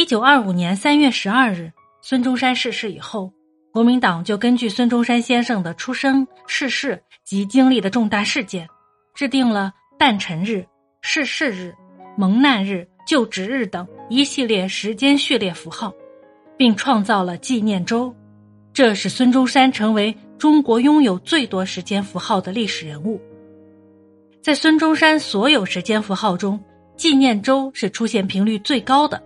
一九二五年三月十二日，孙中山逝世以后，国民党就根据孙中山先生的出生、逝世及经历的重大事件，制定了诞辰日、逝世日、蒙难日、就职日等一系列时间序列符号，并创造了纪念周，这使孙中山成为中国拥有最多时间符号的历史人物。在孙中山所有时间符号中，纪念周是出现频率最高的。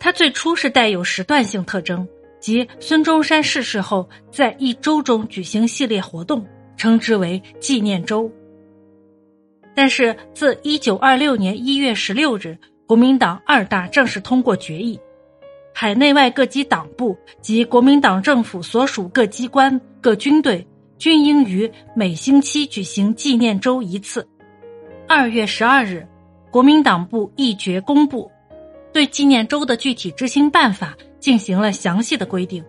它最初是带有时段性特征，即孙中山逝世后，在一周中举行系列活动，称之为纪念周。但是，自一九二六年一月十六日，国民党二大正式通过决议，海内外各级党部及国民党政府所属各机关、各军队均应于每星期举行纪念周一次。二月十二日，国民党部一决公布。对纪念周的具体执行办法进行了详细的规定，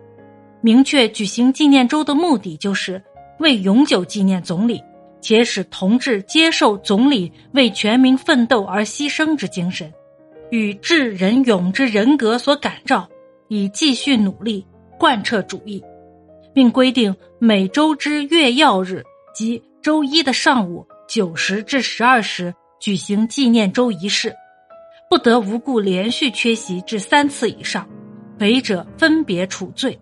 明确举行纪念周的目的就是为永久纪念总理，且使同志接受总理为全民奋斗而牺牲之精神，与智仁勇之人格所感召，以继续努力贯彻主义，并规定每周之月曜日及周一的上午九时至十二时举行纪念周仪式。不得无故连续缺席至三次以上，违者分别处罪。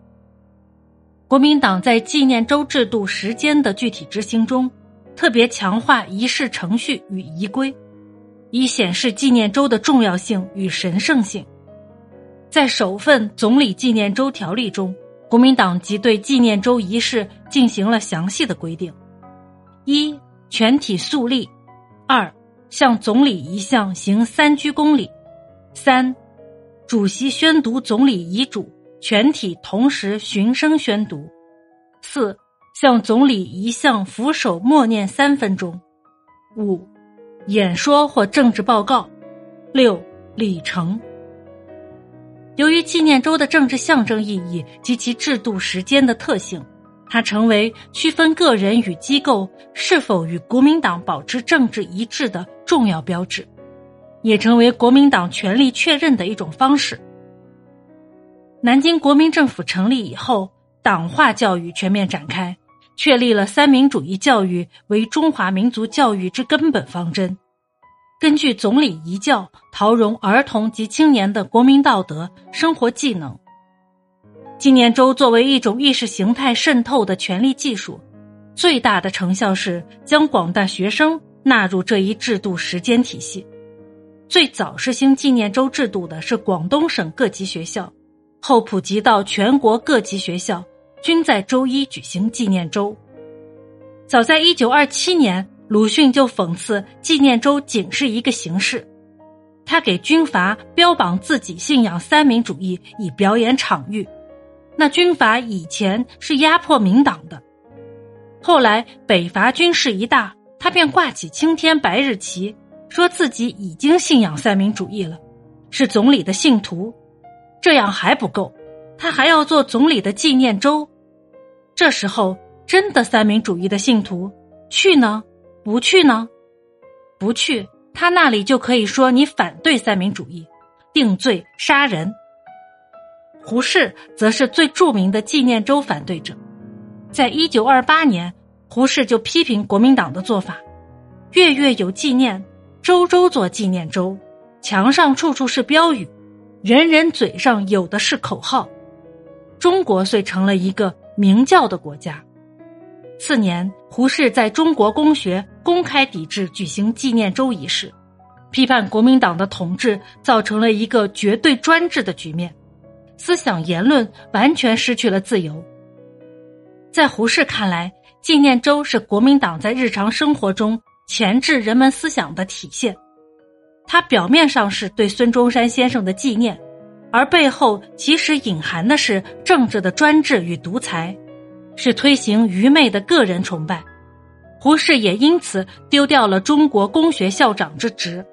国民党在纪念周制度时间的具体执行中，特别强化仪式程序与仪规，以显示纪念周的重要性与神圣性。在首份总理纪念周条例中，国民党即对纪念周仪式进行了详细的规定：一、全体肃立；二。向总理遗像行三鞠躬礼，三，主席宣读总理遗嘱，全体同时循声宣读。四，向总理遗像俯首默念三分钟。五，演说或政治报告。六，礼成。由于纪念周的政治象征意义及其制度时间的特性。它成为区分个人与机构是否与国民党保持政治一致的重要标志，也成为国民党权力确认的一种方式。南京国民政府成立以后，党化教育全面展开，确立了三民主义教育为中华民族教育之根本方针。根据总理遗教，陶融儿童及青年的国民道德、生活技能。纪念周作为一种意识形态渗透的权力技术，最大的成效是将广大学生纳入这一制度时间体系。最早实行纪念周制度的是广东省各级学校，后普及到全国各级学校，均在周一举行纪念周。早在一九二七年，鲁迅就讽刺纪念周仅是一个形式，他给军阀标榜自己信仰三民主义，以表演场域。那军阀以前是压迫民党的，后来北伐军事一大，他便挂起青天白日旗，说自己已经信仰三民主义了，是总理的信徒。这样还不够，他还要做总理的纪念周。这时候，真的三民主义的信徒去呢？不去呢？不去，他那里就可以说你反对三民主义，定罪杀人。胡适则是最著名的纪念周反对者，在一九二八年，胡适就批评国民党的做法：月月有纪念，周周做纪念周，墙上处处是标语，人人嘴上有的是口号。中国遂成了一个明教的国家。次年，胡适在中国公学公开抵制举行纪念周仪式，批判国民党的统治造成了一个绝对专制的局面。思想言论完全失去了自由。在胡适看来，纪念周是国民党在日常生活中钳制人们思想的体现。它表面上是对孙中山先生的纪念，而背后其实隐含的是政治的专制与独裁，是推行愚昧的个人崇拜。胡适也因此丢掉了中国公学校长之职。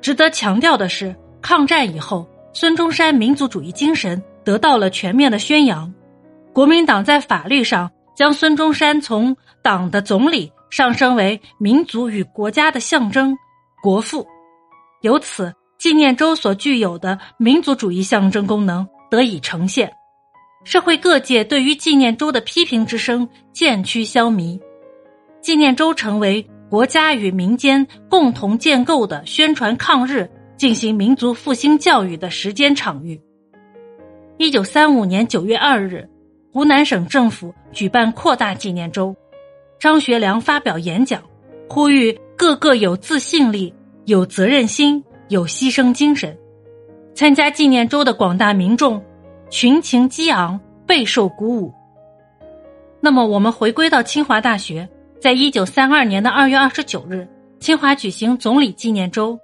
值得强调的是，抗战以后。孙中山民族主义精神得到了全面的宣扬，国民党在法律上将孙中山从党的总理上升为民族与国家的象征、国父，由此纪念周所具有的民族主义象征功能得以呈现，社会各界对于纪念周的批评之声渐趋消弭，纪念周成为国家与民间共同建构的宣传抗日、进行民族复兴教育的时间场域。一九三五年九月二日，湖南省政府举办扩大纪念周，张学良发表演讲，呼吁个个有自信力、有责任心。有牺牲精神，参加纪念周的广大民众群情激昂，备受鼓舞。那么，我们回归到清华大学，在一九三二年的二月二十九日，清华举行总理纪念周，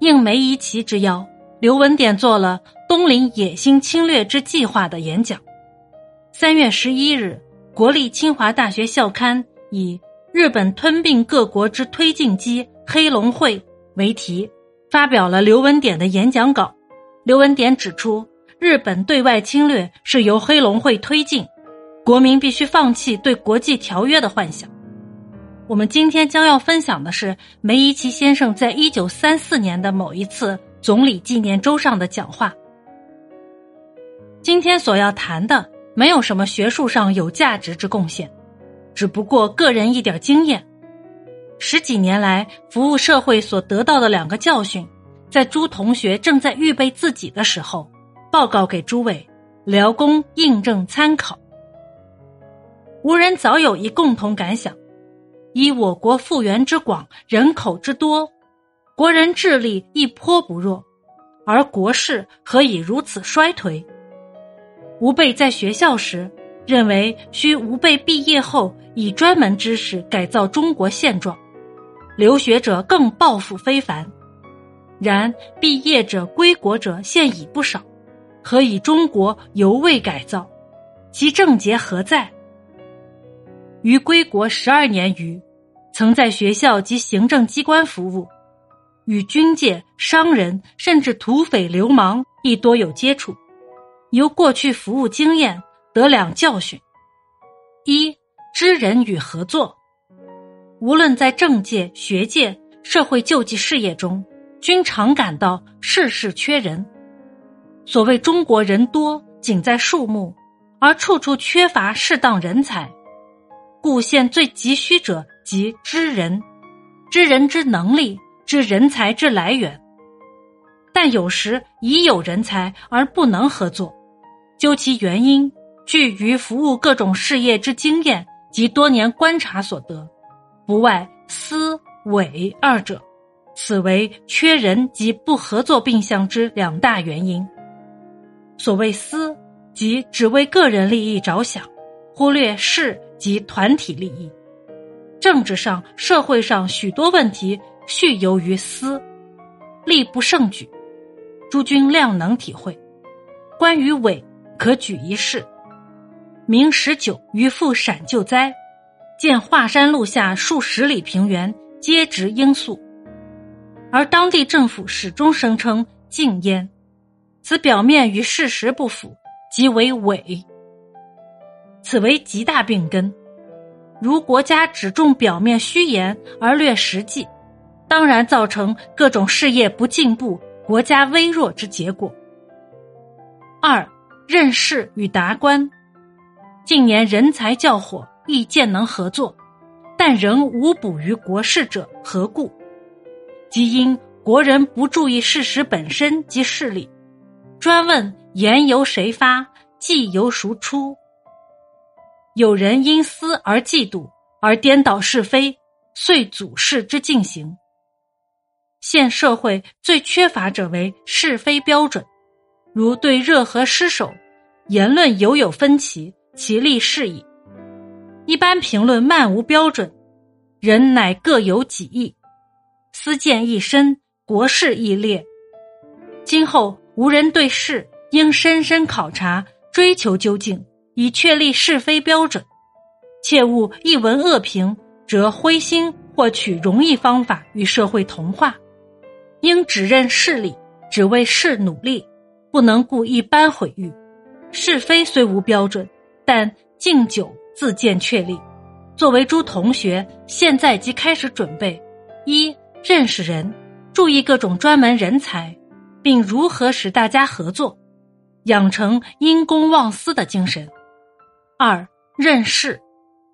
应梅贻琦之邀，刘文典做了《东林野心侵略之计划》的演讲。三月十一日，国立清华大学校刊以“日本吞并各国之推进机黑龙会”为题。发表了刘文典的演讲稿。刘文典指出，日本对外侵略是由黑龙会推进，国民必须放弃对国际条约的幻想。我们今天将要分享的是梅贻琦先生在一九三四年的某一次总理纪念周上的讲话。今天所要谈的没有什么学术上有价值之贡献，只不过个人一点经验。十几年来服务社会所得到的两个教训，在诸同学正在预备自己的时候，报告给诸位，聊供印证参考。无人早有一共同感想：以我国复原之广，人口之多，国人智力亦颇不弱，而国势何以如此衰颓？吾辈在学校时，认为需吾辈毕业后以专门知识改造中国现状。留学者更抱负非凡，然毕业者归国者现已不少，何以中国犹未改造？其症结何在？于归国十二年余，曾在学校及行政机关服务，与军界、商人甚至土匪、流氓亦多有接触。由过去服务经验得两教训：一知人与合作。无论在政界、学界、社会救济事业中，均常感到事事缺人。所谓中国人多，仅在数目，而处处缺乏适当人才，故现最急需者即知人，知人之能力，知人才之来源。但有时已有人才而不能合作，究其原因，据于服务各种事业之经验及多年观察所得。不外私伪二者，此为缺人及不合作并项之两大原因。所谓私，即只为个人利益着想，忽略事及团体利益。政治上、社会上许多问题，蓄由于私，力不胜举。诸君量能体会。关于伪，可举一事：明十九于赴陕救灾。见华山路下数十里平原皆植罂粟，而当地政府始终声称禁烟，此表面与事实不符，即为伪。此为极大病根。如国家只重表面虚言而略实际，当然造成各种事业不进步、国家微弱之结果。二任事与达官，近年人才较火。亦见能合作，但仍无补于国事者何故？即因国人不注意事实本身及事理，专问言由谁发，计由孰出。有人因私而嫉妒，而颠倒是非，遂阻事之进行。现社会最缺乏者为是非标准，如对热河失守，言论犹有分歧，其利是矣。一般评论漫无标准，人乃各有己意，私见亦深，国事亦烈。今后无人对事，应深深考察，追求究竟，以确立是非标准。切勿一闻恶评，则灰心或取容易方法与社会同化。应只认事理，只为事努力，不能顾一般毁誉。是非虽无标准，但敬酒。自见确立。作为诸同学，现在即开始准备：一、认识人，注意各种专门人才，并如何使大家合作，养成因公忘私的精神。二认识，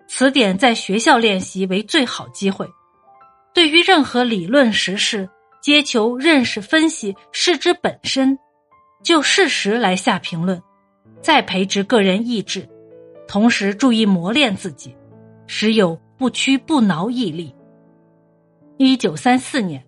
词典在学校练习为最好机会。对于任何理论实事，皆求认识分析事之本身，就事实来下评论，再培植个人意志，同时注意磨练自己，时有不屈不挠毅力。一九三四年。